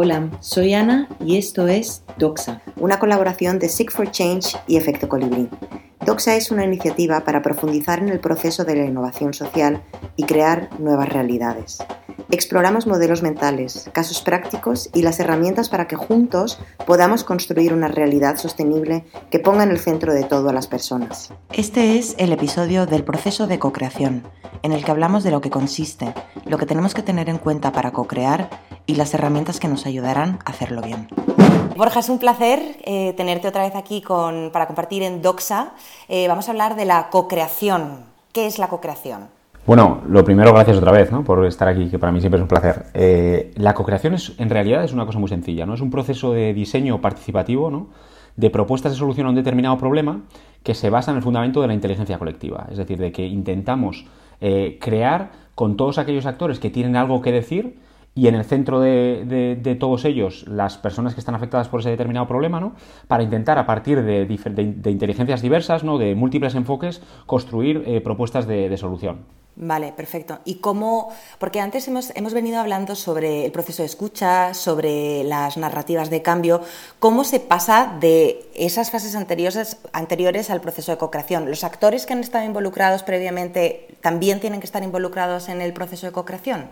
Hola, soy Ana y esto es Doxa, una colaboración de Seek for Change y Efecto Colibrí. Doxa es una iniciativa para profundizar en el proceso de la innovación social y crear nuevas realidades. Exploramos modelos mentales, casos prácticos y las herramientas para que juntos podamos construir una realidad sostenible que ponga en el centro de todo a las personas. Este es el episodio del proceso de co-creación, en el que hablamos de lo que consiste, lo que tenemos que tener en cuenta para co-crear y las herramientas que nos ayudarán a hacerlo bien. Borja, es un placer eh, tenerte otra vez aquí para compartir en Doxa. Eh, vamos a hablar de la co-creación. ¿Qué es la co-creación? Bueno, lo primero, gracias otra vez por estar aquí, que para mí siempre es un placer. Eh, la co-creación es, en realidad es una cosa muy sencilla, ¿no? Es un proceso de diseño participativo, ¿no? de propuestas de solución a un determinado problema que se basa en el fundamento de la inteligencia colectiva. Es decir, de que intentamos eh, crear con todos aquellos actores que tienen algo que decir y en el centro de, todos ellos las personas que están afectadas por ese determinado problema, ¿no? Para intentar a partir de, inteligencias diversas, ¿no? De múltiples enfoques, construir eh, propuestas de solución. Vale, perfecto. ¿Y cómo? Porque antes hemos, hemos, venido hablando sobre el proceso de escucha, sobre las narrativas de cambio. ¿Cómo se pasa de esas fases anteriores, anteriores al proceso de co-creación? ¿Los actores que han estado involucrados previamente también tienen que estar involucrados en el proceso de co-creación?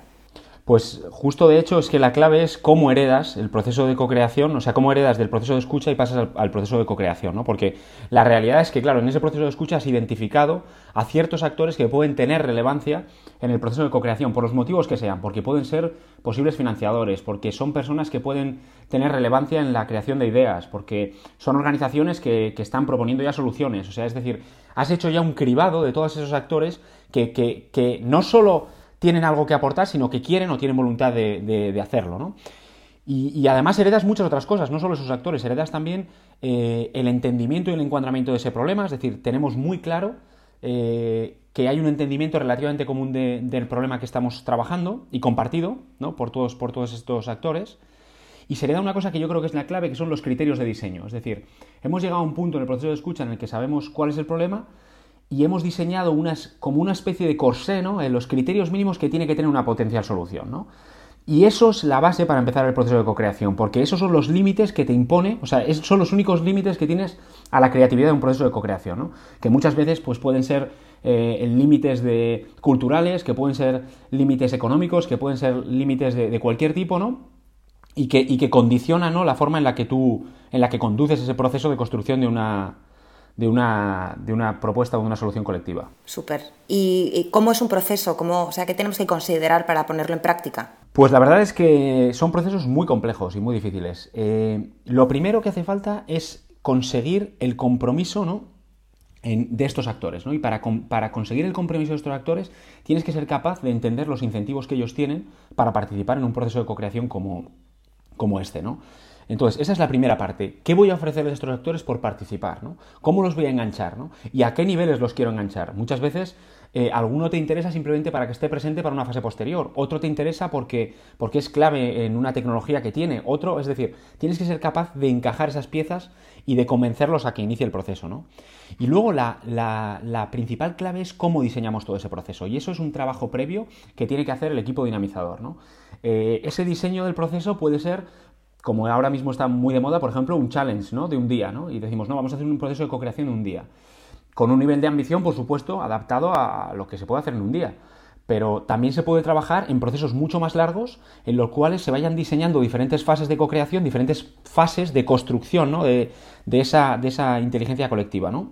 Pues justo de hecho es que la clave es cómo heredas el proceso de co-creación, o sea, cómo heredas del proceso de escucha y pasas al, proceso de co-creación, ¿no? Porque la realidad es que, claro, en ese proceso de escucha has identificado a ciertos actores que pueden tener relevancia en el proceso de co-creación, por los motivos que sean, porque pueden ser posibles financiadores, porque son personas que pueden tener relevancia en la creación de ideas, porque son organizaciones que, están proponiendo ya soluciones, o sea, es decir, has hecho ya un cribado de todos esos actores que, que, que no solo tienen algo que aportar, sino que quieren o tienen voluntad de, hacerlo, ¿no? Y, además heredas muchas otras cosas, no solo esos actores, heredas también eh, el entendimiento y el encuadramiento de ese problema, es decir, tenemos muy claro eh, que hay un entendimiento relativamente común del problema que estamos trabajando y compartido ¿no? por, todos, por todos estos actores. Y se hereda una cosa que yo creo que es la clave, que son los criterios de diseño. Es decir, hemos llegado a un punto en el proceso de escucha en el que sabemos cuál es el problema, y hemos diseñado unas, como una especie de corsé, ¿no? En los criterios mínimos que tiene que tener una potencial solución, ¿no? Y eso es la base para empezar el proceso de co-creación, porque esos son los límites que te impone, o sea, son los únicos límites que tienes a la creatividad de un proceso de co-creación, ¿no? Que muchas veces pues, pueden ser eh, límites de, culturales, que pueden ser límites económicos, que pueden ser límites de, cualquier tipo, ¿no? Y que, y que condicionan ¿no? la forma en la que tú, en la que conduces ese proceso de construcción de una, de una, de una propuesta o de una solución colectiva. Súper. ¿Y, cómo es un proceso? ¿Cómo, o sea, ¿Qué tenemos que considerar para ponerlo en práctica? Pues la verdad es que son procesos muy complejos y muy difíciles. Eh, lo primero que hace falta es conseguir el compromiso ¿no? de estos actores. ¿no? Y para, para, conseguir el compromiso de estos actores tienes que ser capaz de entender los incentivos que ellos tienen para participar en un proceso de co-creación como, como este. ¿no? Entonces, esa es la primera parte. ¿Qué voy a ofrecerles a estos actores por participar? ¿no? ¿Cómo los voy a enganchar? ¿no? ¿Y a qué niveles los quiero enganchar? Muchas veces eh, alguno te interesa simplemente para que esté presente para una fase posterior, otro te interesa porque, porque es clave en una tecnología que tiene, otro, es decir, tienes que ser capaz de encajar esas piezas y de convencerlos a que inicie el proceso. ¿no? Y luego la, la, principal clave es cómo diseñamos todo ese proceso. Y eso es un trabajo previo que tiene que hacer el equipo dinamizador. ¿no? Eh, ese diseño del proceso puede ser como ahora mismo está muy de moda, por ejemplo, un challenge ¿no? de un día, ¿no? Y decimos, no, vamos a hacer un proceso de co-creación de un día. Con un nivel de ambición, por supuesto, adaptado a lo que se puede hacer en un día. Pero también se puede trabajar en procesos mucho más largos, en los cuales se vayan diseñando diferentes fases de co-creación, diferentes fases de construcción ¿no? de, esa, de esa inteligencia colectiva. ¿no?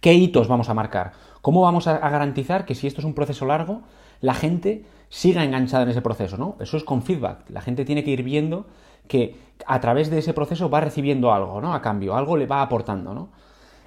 ¿Qué hitos vamos a marcar? ¿Cómo vamos a, garantizar que si esto es un proceso largo, la gente siga enganchada en ese proceso? ¿no? Eso es con feedback. La gente tiene que ir viendo que a través de ese proceso va recibiendo algo, ¿no? A cambio, algo le va aportando, ¿no?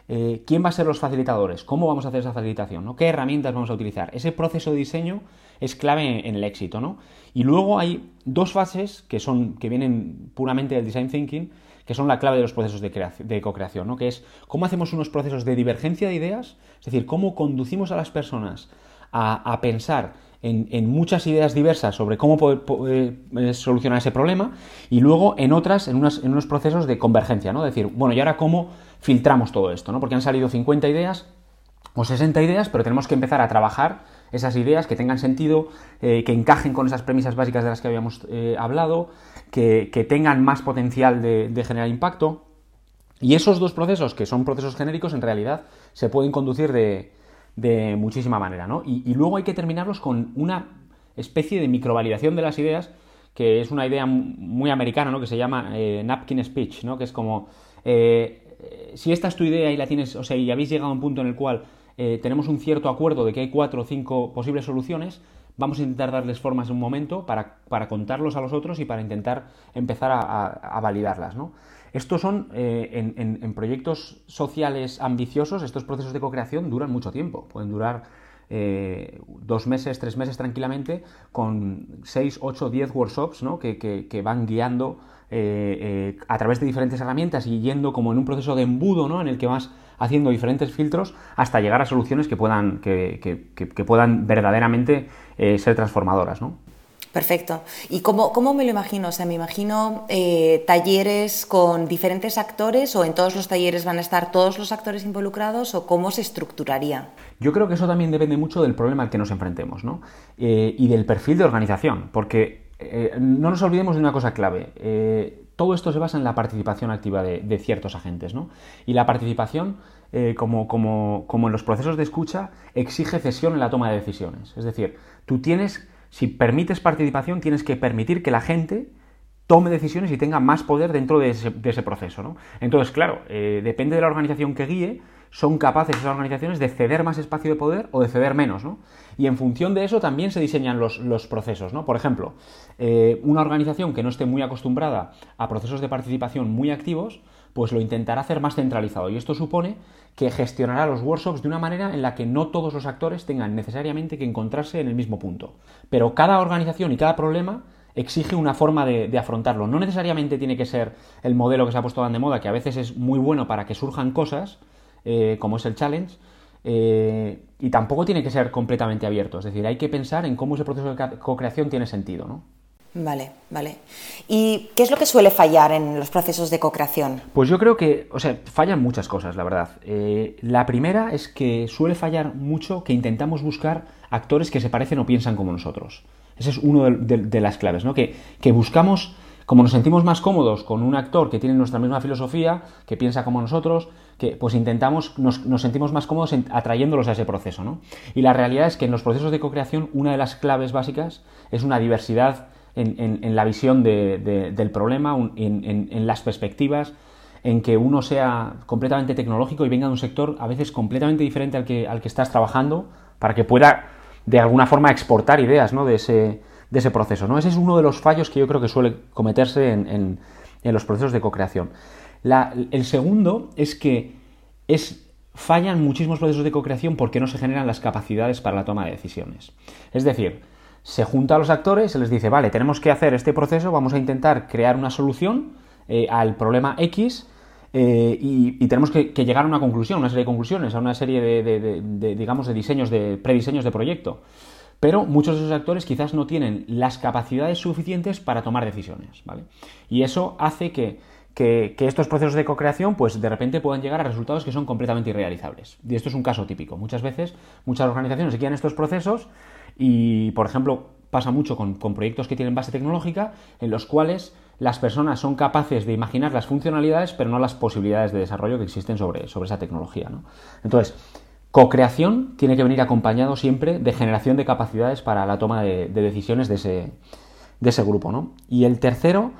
Eh, ¿Quién va a ser los facilitadores? ¿Cómo vamos a hacer esa facilitación? ¿Qué herramientas vamos a utilizar? Ese proceso de diseño es clave en, el éxito, ¿no? Y luego hay dos fases que son, que vienen puramente del design thinking, que son la clave de los procesos de, co-creación, ¿no? Que es cómo hacemos unos procesos de divergencia de ideas, es decir, cómo conducimos a las personas a pensar en, muchas ideas diversas sobre cómo poder, eh, solucionar ese problema y luego en otras, en, unos procesos de convergencia, ¿no? decir, bueno, ¿y ahora cómo filtramos todo esto? ¿no? Porque han salido 50 ideas o 60 ideas, pero tenemos que empezar a trabajar esas ideas, que tengan sentido, eh, que encajen con esas premisas básicas de las que habíamos eh, hablado, que, tengan más potencial de, generar impacto. Y esos dos procesos, que son procesos genéricos, en realidad se pueden conducir de, muchísima manera. ¿no? Y, luego hay que terminarlos con una especie de microvalidación de las ideas, que es una idea muy americana, ¿no? que se llama eh, napkin speech, ¿no? que es como, si esta es tu idea y la tienes, o sea, y habéis llegado a un punto en el cual eh, tenemos un cierto acuerdo de que hay cuatro o cinco posibles soluciones, vamos a intentar darles formas en un momento para, contarlos a los otros y para intentar empezar a, validarlas. Estos son, eh, en, proyectos sociales ambiciosos, estos procesos de co-creación duran mucho tiempo, pueden durar eh, dos meses, tres meses tranquilamente, con seis, ocho, diez workshops que, van guiando a través de diferentes herramientas y yendo como en un proceso de embudo ¿no? en el que vas haciendo diferentes filtros hasta llegar a soluciones que puedan, que, puedan verdaderamente eh, ser transformadoras. ¿no? Perfecto. ¿Y cómo, cómo, me lo imagino? O sea, me imagino eh, talleres con diferentes actores o en todos los talleres van a estar todos los actores involucrados o cómo se estructuraría. Yo creo que eso también depende mucho del problema al que nos enfrentemos ¿no? Eh, y del perfil de organización, porque no nos olvidemos de una cosa clave todo esto se basa en la participación activa de, ciertos agentes, ¿no? Y la participación, eh, como, como, como, en los procesos de escucha, exige cesión en la toma de decisiones. Es decir, tú tienes, si permites participación, tienes que permitir que la gente tome decisiones y tenga más poder dentro de ese, proceso, ¿no? Entonces, claro, eh, depende de la organización que guíe, son capaces esas organizaciones de ceder más espacio de poder o de ceder menos, ¿no? Y en función de eso también se diseñan los, procesos, ¿no? Por ejemplo, eh, una organización que no esté muy acostumbrada a procesos de participación muy activos, pues lo intentará hacer más centralizado. Y esto supone que gestionará los workshops de una manera en la que no todos los actores tengan necesariamente que encontrarse en el mismo punto. Pero cada organización y cada problema exige una forma de, afrontarlo. No necesariamente tiene que ser el modelo que se ha puesto tan de moda, que a veces es muy bueno para que surjan cosas, eh, como es el challenge, eh, y tampoco tiene que ser completamente abierto. Es decir, hay que pensar en cómo ese proceso de co-creación tiene sentido, ¿no? Vale, vale. ¿Y qué es lo que suele fallar en los procesos de co-creación? Pues yo creo que, o sea, fallan muchas cosas, la verdad. Eh, la primera es que suele fallar mucho que intentamos buscar actores que se parecen o piensan como nosotros. Ese es uno de, las claves, ¿no? Que, que buscamos como nos sentimos más cómodos con un actor que tiene nuestra misma filosofía, que piensa como nosotros, que pues intentamos, nos, sentimos más cómodos atrayéndolos a ese proceso, ¿no? Y la realidad es que en los procesos de co-creación una de las claves básicas es una diversidad en, la visión del problema, en, las perspectivas, en que uno sea completamente tecnológico y venga de un sector a veces completamente diferente al que, estás trabajando, para que pueda de alguna forma exportar ideas ¿no? de ese de ese proceso. ¿no? Ese es uno de los fallos que yo creo que suele cometerse en, los procesos de co-creación. el segundo es que es, fallan muchísimos procesos de co-creación porque no se generan las capacidades para la toma de decisiones. Es decir, se junta a los actores, se les dice, vale, tenemos que hacer este proceso, vamos a intentar crear una solución eh, al problema X eh, y, tenemos que, llegar a una conclusión, una serie de conclusiones, a una serie de, digamos, de diseños, de prediseños de proyecto. Pero muchos de esos actores quizás no tienen las capacidades suficientes para tomar decisiones, ¿vale? Y eso hace que, estos procesos de co-creación, pues de repente puedan llegar a resultados que son completamente irrealizables. Y esto es un caso típico. Muchas veces, muchas organizaciones se estos procesos y, por ejemplo, pasa mucho con, proyectos que tienen base tecnológica, en los cuales las personas son capaces de imaginar las funcionalidades, pero no las posibilidades de desarrollo que existen sobre, sobre esa tecnología. ¿no? Entonces, Co-creación tiene que venir acompañado siempre de generación de capacidades para la toma de, decisiones de ese, de ese, grupo. ¿no? Y el tercero,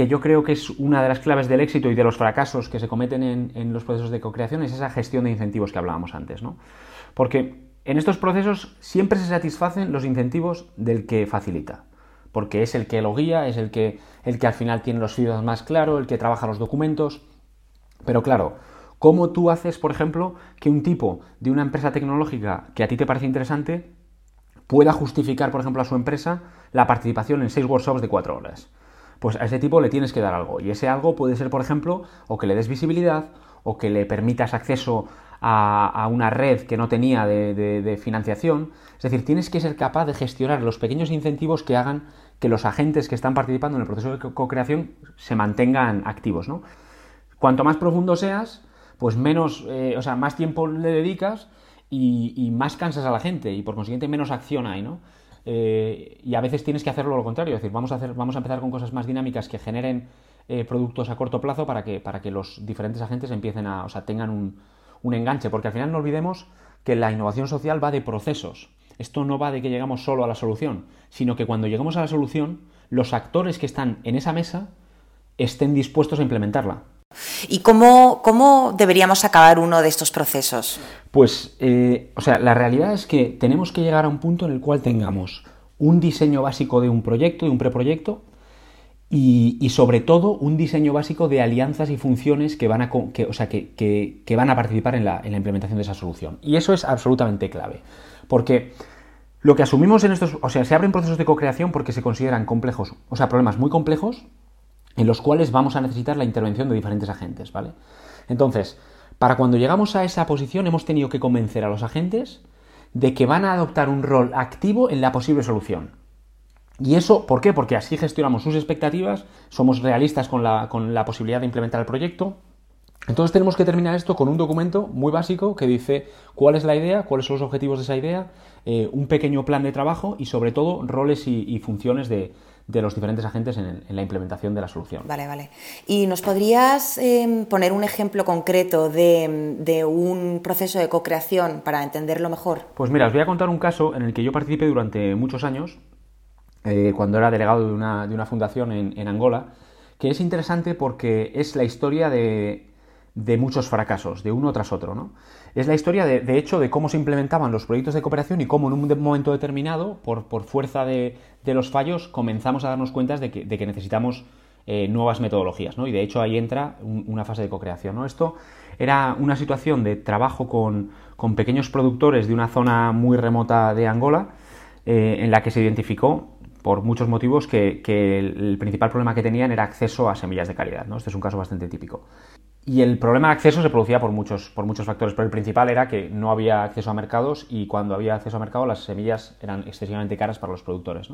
que yo creo que es una de las claves del éxito y de los fracasos que se cometen en, los procesos de co-creación, es esa gestión de incentivos que hablábamos antes. ¿no? Porque en estos procesos siempre se satisfacen los incentivos del que facilita. Porque es el que lo guía, es el que, el que al final tiene los feedbacks más claro, el que trabaja los documentos. Pero claro, ¿Cómo tú haces, por ejemplo, que un tipo de una empresa tecnológica que a ti te parece interesante pueda justificar, por ejemplo, a su empresa la participación en seis workshops de cuatro horas? Pues a ese tipo le tienes que dar algo. Y ese algo puede ser, por ejemplo, o que le des visibilidad, o que le permitas acceso a, una red que no tenía de, financiación. Es decir, tienes que ser capaz de gestionar los pequeños incentivos que hagan que los agentes que están participando en el proceso de co-creación se mantengan activos. ¿no? Cuanto más profundo seas, pues menos, eh, o sea, más tiempo le dedicas y, más cansas a la gente y por consiguiente menos acción hay, ¿no? Eh, y a veces tienes que hacerlo lo contrario, es decir, vamos a, hacer, vamos a empezar con cosas más dinámicas que generen eh, productos a corto plazo para que, para que los diferentes agentes empiecen a, o sea, tengan un, un enganche, porque al final no olvidemos que la innovación social va de procesos. Esto no va de que llegamos solo a la solución, sino que cuando llegamos a la solución, los actores que están en esa mesa estén dispuestos a implementarla. ¿Y cómo, cómo deberíamos acabar uno de estos procesos? Pues, eh, o sea, la realidad es que tenemos que llegar a un punto en el cual tengamos un diseño básico de un proyecto, de un preproyecto, y, sobre todo un diseño básico de alianzas y funciones que van a, o sea, que, van a participar en la, en la, implementación de esa solución. Y eso es absolutamente clave, porque lo que asumimos en estos, o sea, se abren procesos de co-creación porque se consideran complejos, o sea, problemas muy complejos en los cuales vamos a necesitar la intervención de diferentes agentes, ¿vale? Entonces, para cuando llegamos a esa posición hemos tenido que convencer a los agentes de que van a adoptar un rol activo en la posible solución. ¿Y eso por qué? Porque así gestionamos sus expectativas, somos realistas con la, posibilidad de implementar el proyecto. Entonces tenemos que terminar esto con un documento muy básico que dice cuál es la idea, cuáles son los objetivos de esa idea, eh, un pequeño plan de trabajo y sobre todo roles y funciones de, de los diferentes agentes en, la implementación de la solución. Vale, vale. ¿Y nos podrías em, poner un ejemplo concreto de, un proceso de co-creación para entenderlo mejor? Pues mira, os voy a contar un caso en el que yo participé durante muchos años, eh, cuando era delegado de una, de una fundación en, en Angola, que es interesante porque es la historia de, de muchos fracasos, de uno tras otro. ¿no? Es la historia, de, hecho, de cómo se implementaban los proyectos de cooperación y cómo en un momento determinado, por, por fuerza de, los fallos, comenzamos a darnos cuenta de que, de que necesitamos eh, nuevas metodologías. ¿no? Y de hecho ahí entra una fase de co-creación. ¿no? Esto era una situación de trabajo con, con, pequeños productores de una zona muy remota de Angola, eh, en la que se identificó por muchos motivos que, que, el principal problema que tenían era acceso a semillas de calidad. ¿no? Este es un caso bastante típico. Y el problema de acceso se producía por muchos, por muchos factores, pero el principal era que no había acceso a mercados y cuando había acceso a mercado las semillas eran excesivamente caras para los productores.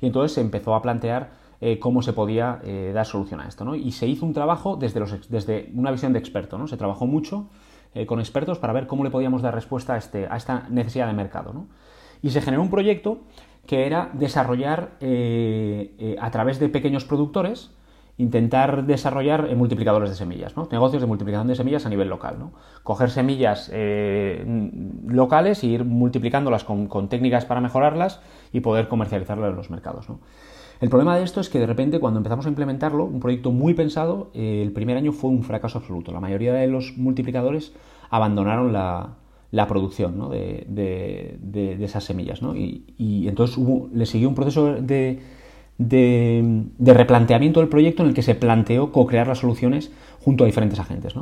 Y entonces se empezó a plantear eh, cómo se podía eh, dar solución a esto. Y se hizo un trabajo desde, los, desde una visión de experto. Se trabajó mucho eh, con expertos para ver cómo le podíamos dar respuesta a, este, a esta necesidad de mercado. Y se generó un proyecto que era desarrollar a través de pequeños productores intentar desarrollar multiplicadores de semillas, ¿no? negocios de multiplicación de semillas a nivel local. ¿no? Coger semillas eh, locales e ir multiplicándolas con, técnicas para mejorarlas y poder comercializarlas en los mercados. ¿no? El problema de esto es que de repente cuando empezamos a implementarlo, un proyecto muy pensado, eh, el primer año fue un fracaso absoluto. La mayoría de los multiplicadores abandonaron la, producción de, esas semillas. ¿no? Y, entonces hubo, le siguió un proceso de de, replanteamiento del proyecto en el que se planteó co-crear las soluciones junto a diferentes agentes.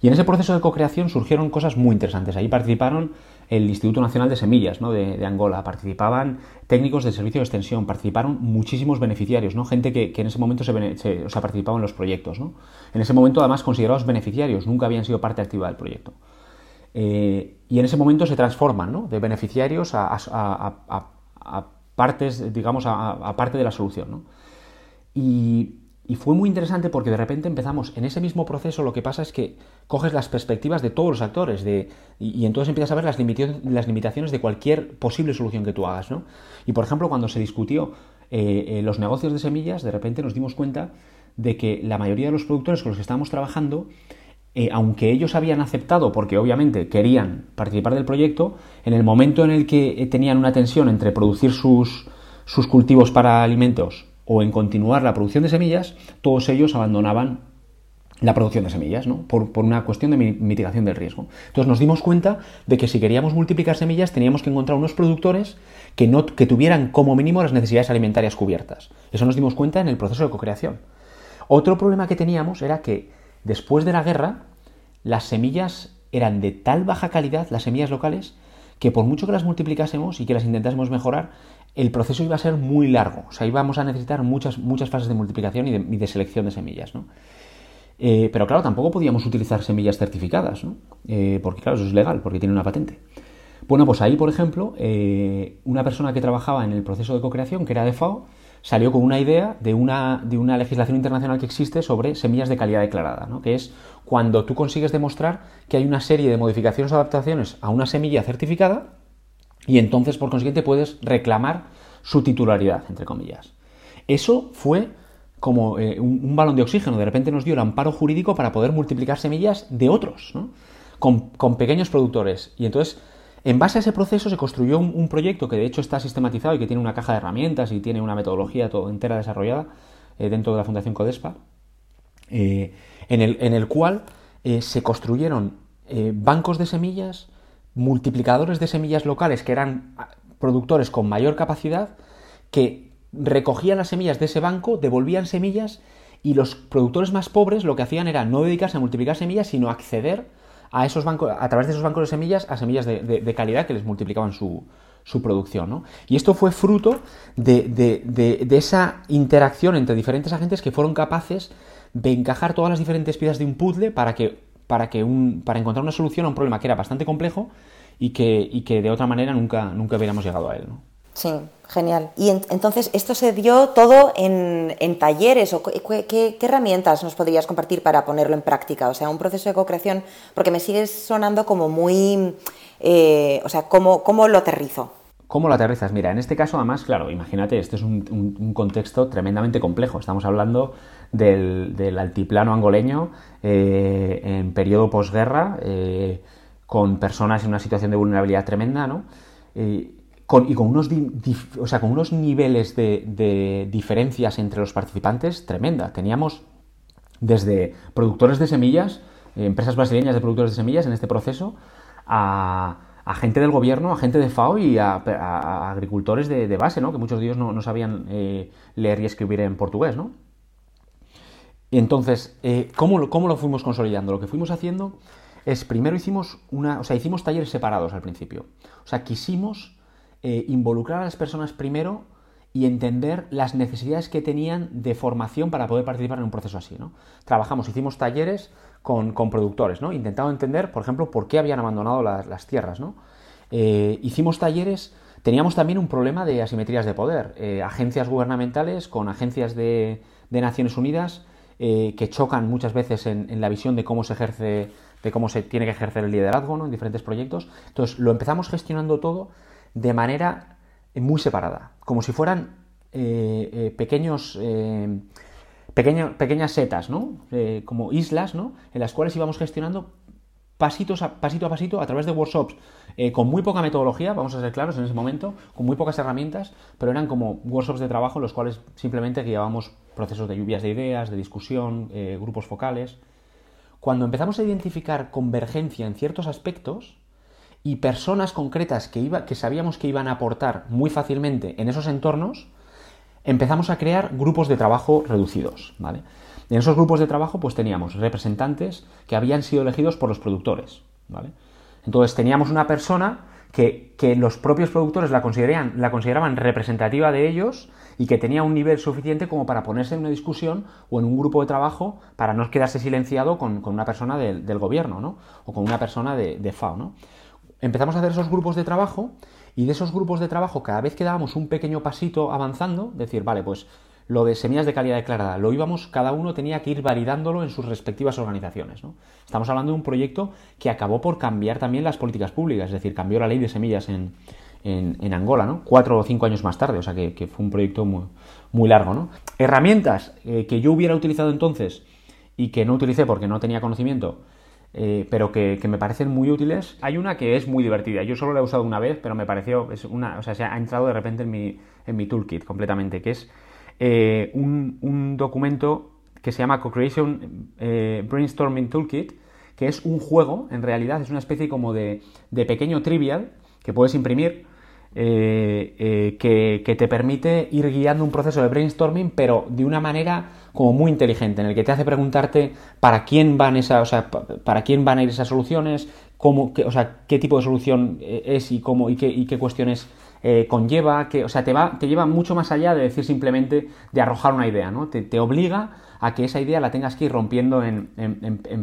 Y en ese proceso de co-creación surgieron cosas muy interesantes. Ahí participaron el Instituto Nacional de Semillas de, Angola, participaban técnicos del servicio de extensión, participaron muchísimos beneficiarios, ¿no? gente que, en ese momento se, o sea, participaba en los proyectos. En ese momento, además, considerados beneficiarios, nunca habían sido parte activa del proyecto. Eh, y en ese momento se transforman de beneficiarios a partes, digamos, aparte de la solución. ¿no? Y, fue muy interesante porque de repente empezamos en ese mismo proceso, lo que pasa es que coges las perspectivas de todos los actores de, y, entonces empiezas a ver las, las, limitaciones de cualquier posible solución que tú hagas. ¿no? Y por ejemplo, cuando se discutió eh, eh, los negocios de semillas, de repente nos dimos cuenta de que la mayoría de los productores con los que estábamos trabajando eh, aunque ellos habían aceptado, porque obviamente querían participar del proyecto, en el momento en el que eh, tenían una tensión entre producir sus, sus cultivos para alimentos o en continuar la producción de semillas, todos ellos abandonaban la producción de semillas, ¿no? por, una cuestión de mitigación del riesgo. Entonces nos dimos cuenta de que si queríamos multiplicar semillas teníamos que encontrar unos productores que, no, que tuvieran como mínimo las necesidades alimentarias cubiertas. Eso nos dimos cuenta en el proceso de co-creación. Otro problema que teníamos era que después de la guerra las semillas eran de tal baja calidad, las semillas locales, que por mucho que las multiplicásemos y que las intentásemos mejorar, el proceso iba a ser muy largo. O sea, íbamos a necesitar muchas, muchas fases de multiplicación y de, selección de semillas, ¿no? Eh, pero claro, tampoco podíamos utilizar semillas certificadas, ¿no? Eh, porque claro, eso es legal, porque tiene una patente. Bueno, pues ahí, por ejemplo, eh, una persona que trabajaba en el proceso de co-creación, que era de FAO, salió con una idea de una, de una legislación internacional que existe sobre semillas de calidad declarada, ¿no? que es cuando tú consigues demostrar que hay una serie de modificaciones o adaptaciones a una semilla certificada y entonces por consiguiente puedes reclamar su titularidad, entre comillas. Eso fue como eh, un, balón de oxígeno, de repente nos dio el amparo jurídico para poder multiplicar semillas de otros, con, con pequeños productores. Y entonces en base a ese proceso se construyó un, proyecto que de hecho está sistematizado y que tiene una caja de herramientas y tiene una metodología todo entera desarrollada eh, dentro de la Fundación Codespa, eh, en, el, cual eh, se construyeron bancos de semillas, multiplicadores de semillas locales que eran ah, productores con mayor capacidad, que recogían las semillas de ese banco, devolvían semillas y los productores más pobres lo que hacían era no dedicarse a multiplicar semillas, sino acceder a esos bancos, a través de esos bancos de semillas, a semillas de, calidad que les multiplicaban su, producción. Y esto fue fruto de, esa interacción entre diferentes agentes que fueron capaces de encajar todas las diferentes piezas de un puzzle para que, para que un, para encontrar una solución a un problema que era bastante complejo y que, y que de otra manera nunca, nunca hubiéramos llegado a él. Sí, genial. Y entonces, ¿esto se dio todo en, talleres o qué, herramientas nos podrías compartir para ponerlo en práctica? O sea, un proceso de co-creación, porque me sigue sonando como muy... Eh, o sea, ¿cómo, ¿cómo lo aterrizo? ¿Cómo lo aterrizas? Mira, en este caso, además, claro, imagínate, este es un, contexto tremendamente complejo. Estamos hablando del, altiplano angoleño eh, en periodo posguerra, eh, con personas en una situación de vulnerabilidad tremenda, ¿no? Y con unos, o sea, con unos niveles de, diferencias entre los participantes tremenda. Teníamos desde productores de semillas, eh, empresas brasileñas de productores de semillas en este proceso, a, gente del gobierno, a gente de FAO y a, agricultores de, base, ¿no? que muchos de ellos no, sabían eh, leer y escribir en portugués. ¿no? Y entonces, eh, ¿cómo, ¿cómo, lo fuimos consolidando? Lo que fuimos haciendo es, primero hicimos, una, o sea, hicimos talleres separados al principio. O sea, quisimos eh, involucrar a las personas primero y entender las necesidades que tenían de formación para poder participar en un proceso así. ¿no? Trabajamos, hicimos talleres con, productores, ¿no? intentando entender, por ejemplo, por qué habían abandonado las, tierras. ¿no? Eh, hicimos talleres, teníamos también un problema de asimetrías de poder, eh, agencias gubernamentales con agencias de, Naciones Unidas que chocan muchas veces en, la visión de cómo se ejerce, de cómo se tiene que ejercer el liderazgo ¿no? en diferentes proyectos. Entonces lo empezamos gestionando todo de manera eh, muy separada, como si fueran eh, eh, pequeños, pequeñas setas, ¿no? como islas, ¿no? En las cuales íbamos gestionando pasitos a, pasito a pasito a través de workshops con muy poca metodología, vamos a ser claros en ese momento, con muy pocas herramientas, pero eran como workshops de trabajo en los cuales simplemente guiábamos procesos de lluvias de ideas, de discusión, grupos focales. Cuando empezamos a identificar convergencia en ciertos aspectos, y personas concretas que, iba, que sabíamos que iban a aportar muy fácilmente en esos entornos, empezamos a crear grupos de trabajo reducidos. ¿vale? En esos grupos de trabajo pues teníamos representantes que habían sido elegidos por los productores. ¿vale? Entonces teníamos una persona que, los propios productores la, la consideraban representativa de ellos y que tenía un nivel suficiente como para ponerse en una discusión o en un grupo de trabajo para no quedarse silenciado con, una persona del, gobierno ¿no? o con una persona de, de FAO. ¿no? Empezamos a hacer esos grupos de trabajo y de esos grupos de trabajo cada vez que dábamos un pequeño pasito avanzando, decir, vale, pues lo de semillas de calidad declarada, lo íbamos, cada uno tenía que ir validándolo en sus respectivas organizaciones. Estamos hablando de un proyecto que acabó por cambiar también las políticas públicas, es decir, cambió la ley de semillas en, en, Angola, ¿no? Cuatro o cinco años más tarde, o sea que, fue un proyecto muy, muy largo, ¿no? Herramientas eh, que yo hubiera utilizado entonces y que no utilicé porque no tenía conocimiento, eh, pero que, me parecen muy útiles. Hay una que es muy divertida. Yo solo la he usado una vez, pero me pareció, es una, o sea, se ha entrado de repente en mi, en mi toolkit completamente, que es eh, un, documento que se llama Co-Creation eh, Brainstorming Toolkit, que es un juego, en realidad es una especie como de, de pequeño trivial que puedes imprimir eh, eh, que, te permite ir guiando un proceso de brainstorming, pero de una manera como muy inteligente, en el que te hace preguntarte para quién van esas, para quién van a ir esas soluciones, cómo, o sea, qué tipo de solución eh, es y cómo y qué, qué cuestiones conlleva, que, o sea, te va, te lleva mucho más allá de decir simplemente de arrojar una idea, ¿no? Te, obliga a que esa idea la tengas que ir rompiendo en,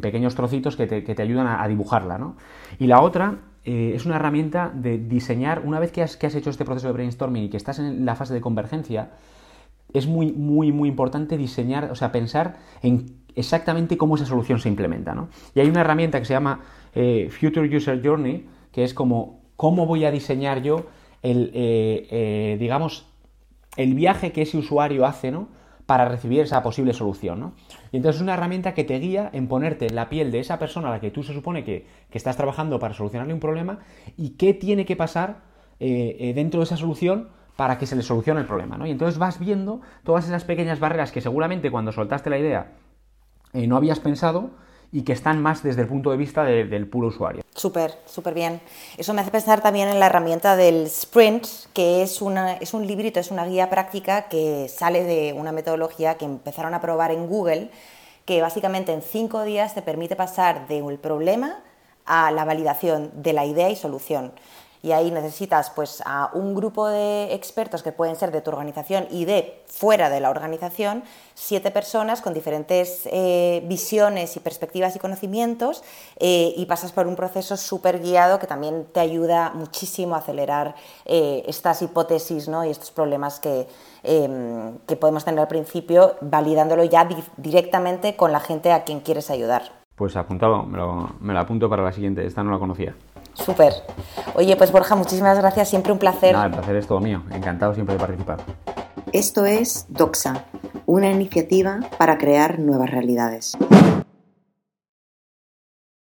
pequeños trocitos que te, ayudan a, a dibujarla, ¿no? Y la otra eh, es una herramienta de diseñar, una vez que has, hecho este proceso de brainstorming y que estás en la fase de convergencia, es muy, muy, muy importante diseñar, o sea, pensar en exactamente cómo esa solución se implementa, ¿no? Y hay una herramienta que se llama eh, Future User Journey, que es como cómo voy a diseñar yo el, eh, digamos, el viaje que ese usuario hace, ¿no? Para recibir esa posible solución, ¿no? Y entonces es una herramienta que te guía en ponerte en la piel de esa persona a la que tú se supone que, estás trabajando para solucionarle un problema y qué tiene que pasar dentro de esa solución para que se le solucione el problema, ¿no? Y entonces vas viendo todas esas pequeñas barreras que seguramente cuando soltaste la idea eh, no habías pensado y que están más desde el punto de vista del puro usuario. Súper, súper bien. Eso me hace pensar también en la herramienta del Sprint, que es, una, es un librito, es una guía práctica que sale de una metodología que empezaron a probar en Google, que básicamente en cinco días te permite pasar del problema a la validación de la idea y solución y ahí necesitas pues a un grupo de expertos que pueden ser de tu organización y de fuera de la organización, siete personas con diferentes eh, visiones y perspectivas y conocimientos eh, y pasas por un proceso súper guiado que también te ayuda muchísimo a acelerar eh, estas hipótesis ¿no? y estos problemas que, em, que podemos tener al principio, validándolo ya directamente con la gente a quien quieres ayudar. Pues apuntado, me lo, me lo apunto para la siguiente, esta no la conocía. Súper. Oye, pues Borja, muchísimas gracias, siempre un placer. Nada, el placer es todo mío, encantado siempre de participar. Esto es Doxa, una iniciativa para crear nuevas realidades.